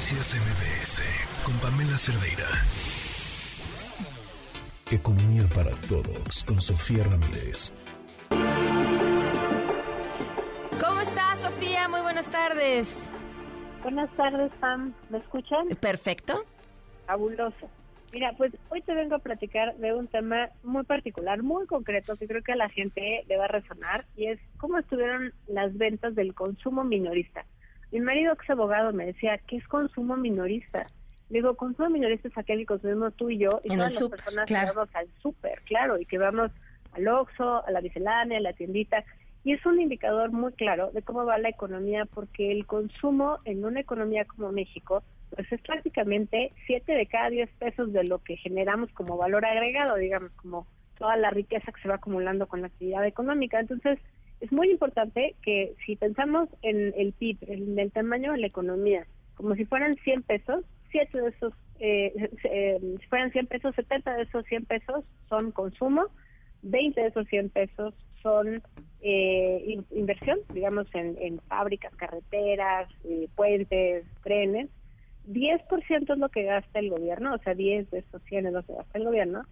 Noticias MBS con Pamela Cerdeira. Economía para todos con Sofía Ramírez. ¿Cómo estás, Sofía? Muy buenas tardes. Buenas tardes, Pam. ¿Me escuchan? Perfecto. Fabuloso. Mira, pues hoy te vengo a platicar de un tema muy particular, muy concreto, que creo que a la gente le va a resonar, y es cómo estuvieron las ventas del consumo minorista. Mi marido, es abogado, me decía, ¿qué es consumo minorista? Le digo, consumo minorista es aquel que consumimos tú y yo, y todas las personas que vamos al súper, claro, y que vamos al Oxxo, a la miscelánea, a la tiendita, y es un indicador muy claro de cómo va la economía, porque el consumo en una economía como México pues es prácticamente 7 de cada 10 pesos de lo que generamos como valor agregado, digamos, como toda la riqueza que se va acumulando con la actividad económica. Entonces, es muy importante que si pensamos en el PIB, en el tamaño de la economía, como si fueran 100 pesos, 7 de esos, eh, eh, si fueran 100 pesos, 70 de esos 100 pesos son consumo, 20 de esos 100 pesos son eh, inversión, digamos, en, en fábricas, carreteras, puentes, trenes, 10% es lo que gasta el gobierno, o sea, 10 de esos 100 es lo que gasta el gobierno.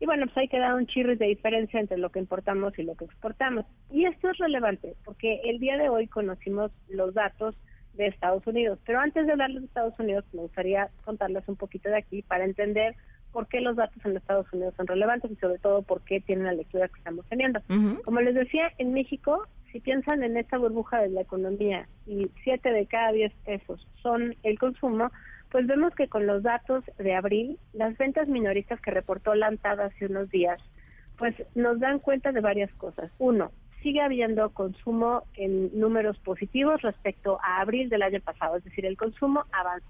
Y bueno, pues hay que dar un chirris de diferencia entre lo que importamos y lo que exportamos. Y esto es relevante porque el día de hoy conocimos los datos de Estados Unidos. Pero antes de hablarles de Estados Unidos, me gustaría contarles un poquito de aquí para entender por qué los datos en Estados Unidos son relevantes y sobre todo por qué tienen la lectura que estamos teniendo. Como les decía, en México si piensan en esta burbuja de la economía y siete de cada diez pesos son el consumo, pues vemos que con los datos de abril, las ventas minoristas que reportó Lantad hace unos días, pues nos dan cuenta de varias cosas. Uno, sigue habiendo consumo en números positivos respecto a abril del año pasado, es decir, el consumo avanza.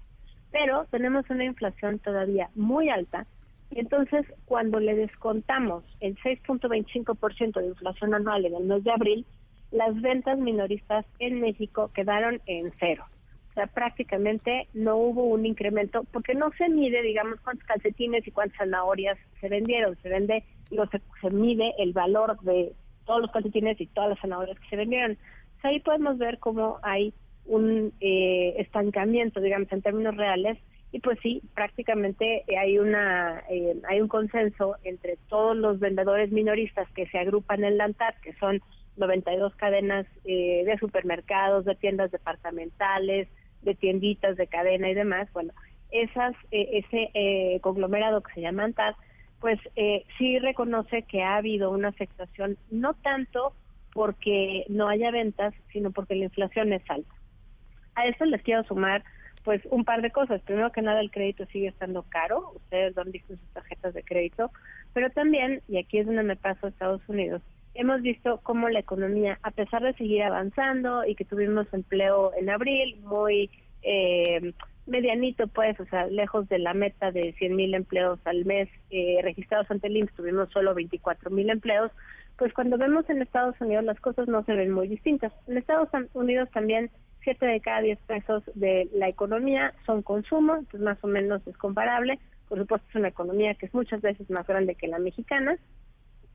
Pero tenemos una inflación todavía muy alta y entonces cuando le descontamos el 6.25% de inflación anual en el mes de abril, las ventas minoristas en México quedaron en cero. O sea, prácticamente no hubo un incremento porque no se mide, digamos, cuántos calcetines y cuántas zanahorias se vendieron. Se vende, digo, se, se mide el valor de todos los calcetines y todas las zanahorias que se vendieron. Ahí podemos ver cómo hay un eh, estancamiento, digamos, en términos reales. Y pues sí, prácticamente hay una eh, hay un consenso entre todos los vendedores minoristas que se agrupan en la que son 92 cadenas eh, de supermercados, de tiendas departamentales, de tienditas de cadena y demás, bueno, esas eh, ese eh, conglomerado que se llama ANTAD, pues sí reconoce que ha habido una afectación no tanto porque no haya ventas, sino porque la inflación es alta. A eso les quiero sumar pues un par de cosas. Primero que nada, el crédito sigue estando caro. Ustedes lo han visto sus tarjetas de crédito. Pero también, y aquí es donde me paso a Estados Unidos, hemos visto cómo la economía, a pesar de seguir avanzando y que tuvimos empleo en abril, muy eh, medianito, pues, o sea, lejos de la meta de 100 mil empleos al mes eh, registrados ante el IMSS, tuvimos solo 24 mil empleos, pues cuando vemos en Estados Unidos las cosas no se ven muy distintas. En Estados Unidos también 7 de cada 10 pesos de la economía son consumo, entonces más o menos es comparable. Por supuesto es una economía que es muchas veces más grande que la mexicana,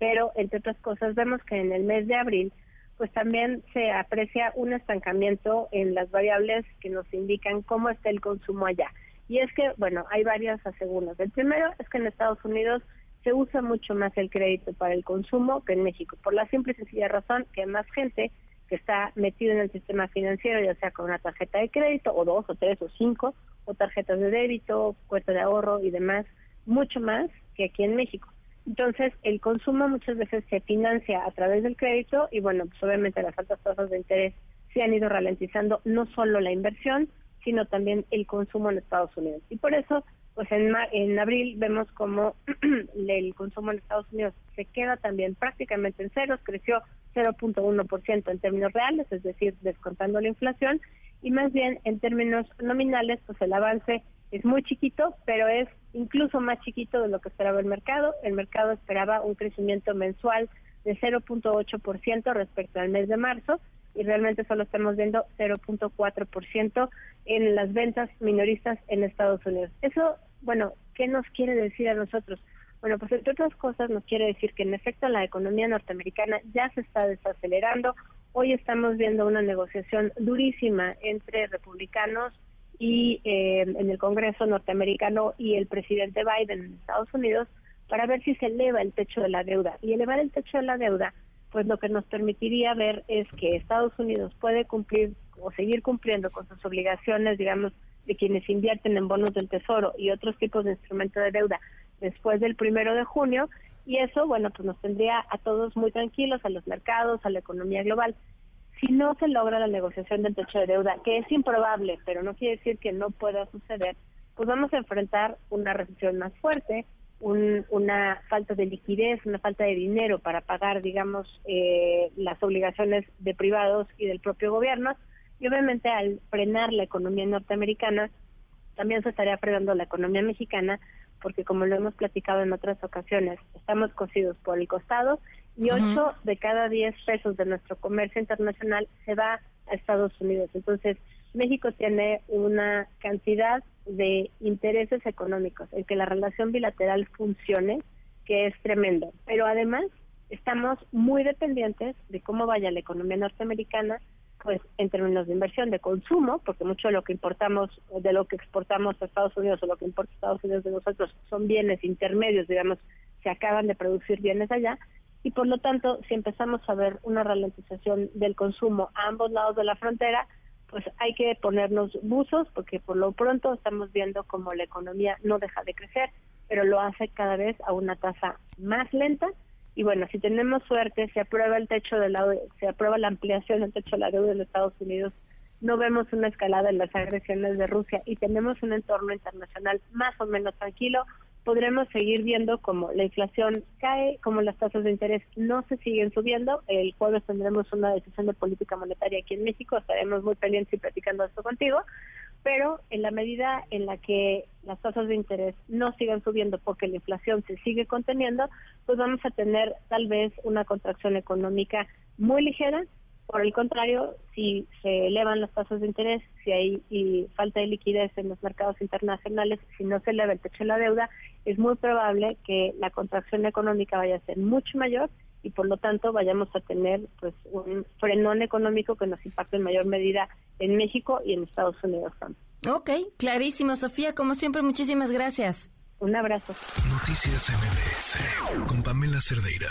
pero entre otras cosas vemos que en el mes de abril pues también se aprecia un estancamiento en las variables que nos indican cómo está el consumo allá. Y es que, bueno, hay varias aseguras. El primero es que en Estados Unidos se usa mucho más el crédito para el consumo que en México, por la simple y sencilla razón que más gente que está metida en el sistema financiero, ya sea con una tarjeta de crédito, o dos, o tres, o cinco, o tarjetas de débito, cuenta de ahorro y demás, mucho más que aquí en México. Entonces, el consumo muchas veces se financia a través del crédito y, bueno, pues obviamente las altas tasas de interés se han ido ralentizando no solo la inversión, sino también el consumo en Estados Unidos. Y por eso, pues en, en abril vemos como el consumo en Estados Unidos se queda también prácticamente en ceros, creció 0.1% en términos reales, es decir, descontando la inflación, y más bien en términos nominales, pues el avance es muy chiquito, pero es incluso más chiquito de lo que esperaba el mercado. El mercado esperaba un crecimiento mensual de 0.8% respecto al mes de marzo y realmente solo estamos viendo 0.4% en las ventas minoristas en Estados Unidos. Eso, bueno, ¿qué nos quiere decir a nosotros? Bueno, pues entre otras cosas nos quiere decir que en efecto la economía norteamericana ya se está desacelerando. Hoy estamos viendo una negociación durísima entre republicanos y eh, en el Congreso norteamericano y el presidente Biden en Estados Unidos para ver si se eleva el techo de la deuda. Y elevar el techo de la deuda, pues lo que nos permitiría ver es que Estados Unidos puede cumplir o seguir cumpliendo con sus obligaciones, digamos, de quienes invierten en bonos del Tesoro y otros tipos de instrumentos de deuda después del primero de junio. Y eso, bueno, pues nos tendría a todos muy tranquilos, a los mercados, a la economía global. Si no se logra la negociación del techo de deuda, que es improbable, pero no quiere decir que no pueda suceder, pues vamos a enfrentar una recesión más fuerte, una falta de liquidez, una falta de dinero para pagar, digamos, eh, las obligaciones de privados y del propio gobierno. Y obviamente al frenar la economía norteamericana, también se estaría frenando la economía mexicana, porque como lo hemos platicado en otras ocasiones, estamos cosidos por el costado y ocho de cada diez pesos de nuestro comercio internacional se va a Estados Unidos. Entonces, México tiene una cantidad de intereses económicos en que la relación bilateral funcione, que es tremendo. Pero además estamos muy dependientes de cómo vaya la economía norteamericana, pues en términos de inversión, de consumo, porque mucho de lo que importamos, de lo que exportamos a Estados Unidos o lo que importa Estados Unidos de nosotros son bienes intermedios, digamos, se acaban de producir bienes allá, y por lo tanto, si empezamos a ver una ralentización del consumo a ambos lados de la frontera, pues hay que ponernos buzos porque por lo pronto estamos viendo como la economía no deja de crecer, pero lo hace cada vez a una tasa más lenta. Y bueno, si tenemos suerte, se aprueba el techo de la se aprueba la ampliación del techo de la deuda de los Estados Unidos, no vemos una escalada en las agresiones de Rusia y tenemos un entorno internacional más o menos tranquilo, podremos seguir viendo como la inflación cae, como las tasas de interés no se siguen subiendo. El jueves tendremos una decisión de política monetaria aquí en México, estaremos muy pendientes y platicando esto contigo, pero en la medida en la que las tasas de interés no sigan subiendo porque la inflación se sigue conteniendo, pues vamos a tener tal vez una contracción económica muy ligera. Por el contrario, si se elevan las tasas de interés, si hay falta de liquidez en los mercados internacionales, si no se eleva el techo de la deuda, es muy probable que la contracción económica vaya a ser mucho mayor y por lo tanto vayamos a tener pues un frenón económico que nos impacte en mayor medida en México y en Estados Unidos también. Ok, clarísimo, Sofía, como siempre, muchísimas gracias. Un abrazo. Noticias MBS con Pamela Cerdeira.